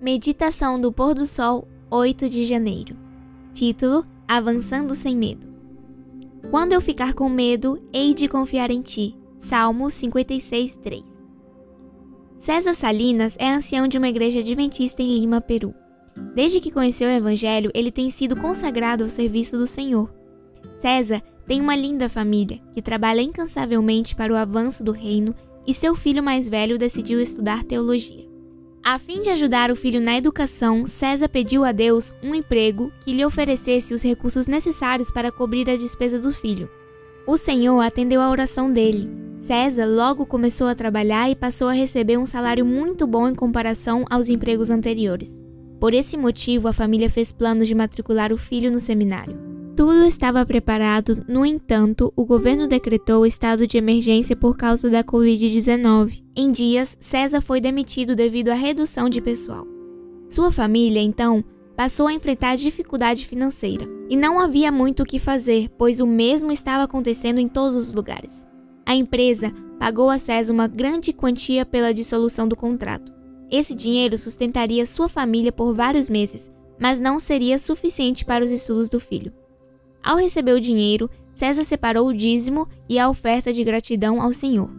Meditação do Pôr do Sol, 8 de janeiro. Título: Avançando sem medo. Quando eu ficar com medo, hei de confiar em ti. Salmo 56, 3. César Salinas é ancião de uma igreja adventista em Lima, Peru. Desde que conheceu o Evangelho, ele tem sido consagrado ao serviço do Senhor. César tem uma linda família que trabalha incansavelmente para o avanço do reino e seu filho mais velho decidiu estudar teologia. A fim de ajudar o filho na educação, César pediu a Deus um emprego que lhe oferecesse os recursos necessários para cobrir a despesa do filho. O Senhor atendeu a oração dele. César logo começou a trabalhar e passou a receber um salário muito bom em comparação aos empregos anteriores. Por esse motivo, a família fez planos de matricular o filho no seminário. Tudo estava preparado, no entanto, o governo decretou o estado de emergência por causa da Covid-19. Em dias, César foi demitido devido à redução de pessoal. Sua família, então, passou a enfrentar dificuldade financeira. E não havia muito o que fazer, pois o mesmo estava acontecendo em todos os lugares. A empresa pagou a César uma grande quantia pela dissolução do contrato. Esse dinheiro sustentaria sua família por vários meses, mas não seria suficiente para os estudos do filho. Ao receber o dinheiro, César separou o dízimo e a oferta de gratidão ao Senhor.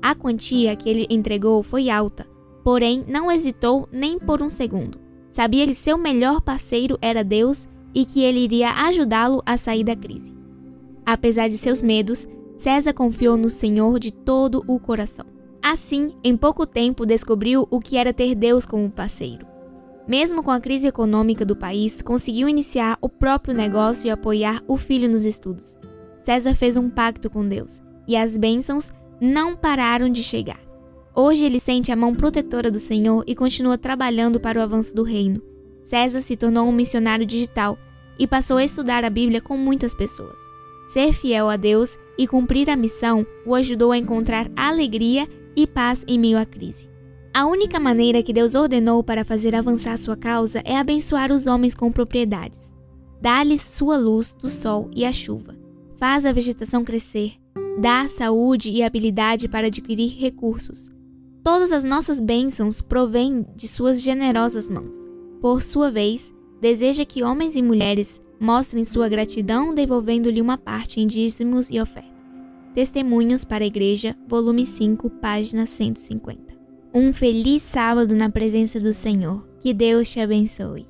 A quantia que ele entregou foi alta, porém não hesitou nem por um segundo. Sabia que seu melhor parceiro era Deus e que ele iria ajudá-lo a sair da crise. Apesar de seus medos, César confiou no Senhor de todo o coração. Assim, em pouco tempo descobriu o que era ter Deus como parceiro. Mesmo com a crise econômica do país, conseguiu iniciar o próprio negócio e apoiar o filho nos estudos. César fez um pacto com Deus e as bênçãos não pararam de chegar. Hoje ele sente a mão protetora do Senhor e continua trabalhando para o avanço do reino. César se tornou um missionário digital e passou a estudar a Bíblia com muitas pessoas. Ser fiel a Deus e cumprir a missão o ajudou a encontrar alegria e paz em meio à crise. A única maneira que Deus ordenou para fazer avançar sua causa é abençoar os homens com propriedades. Dá-lhes sua luz do sol e a chuva. Faz a vegetação crescer. Dá saúde e habilidade para adquirir recursos. Todas as nossas bênçãos provêm de suas generosas mãos. Por sua vez, deseja que homens e mulheres mostrem sua gratidão devolvendo-lhe uma parte em dízimos e ofertas. Testemunhos para a Igreja, volume 5, página 150. Um feliz sábado na presença do Senhor. Que Deus te abençoe.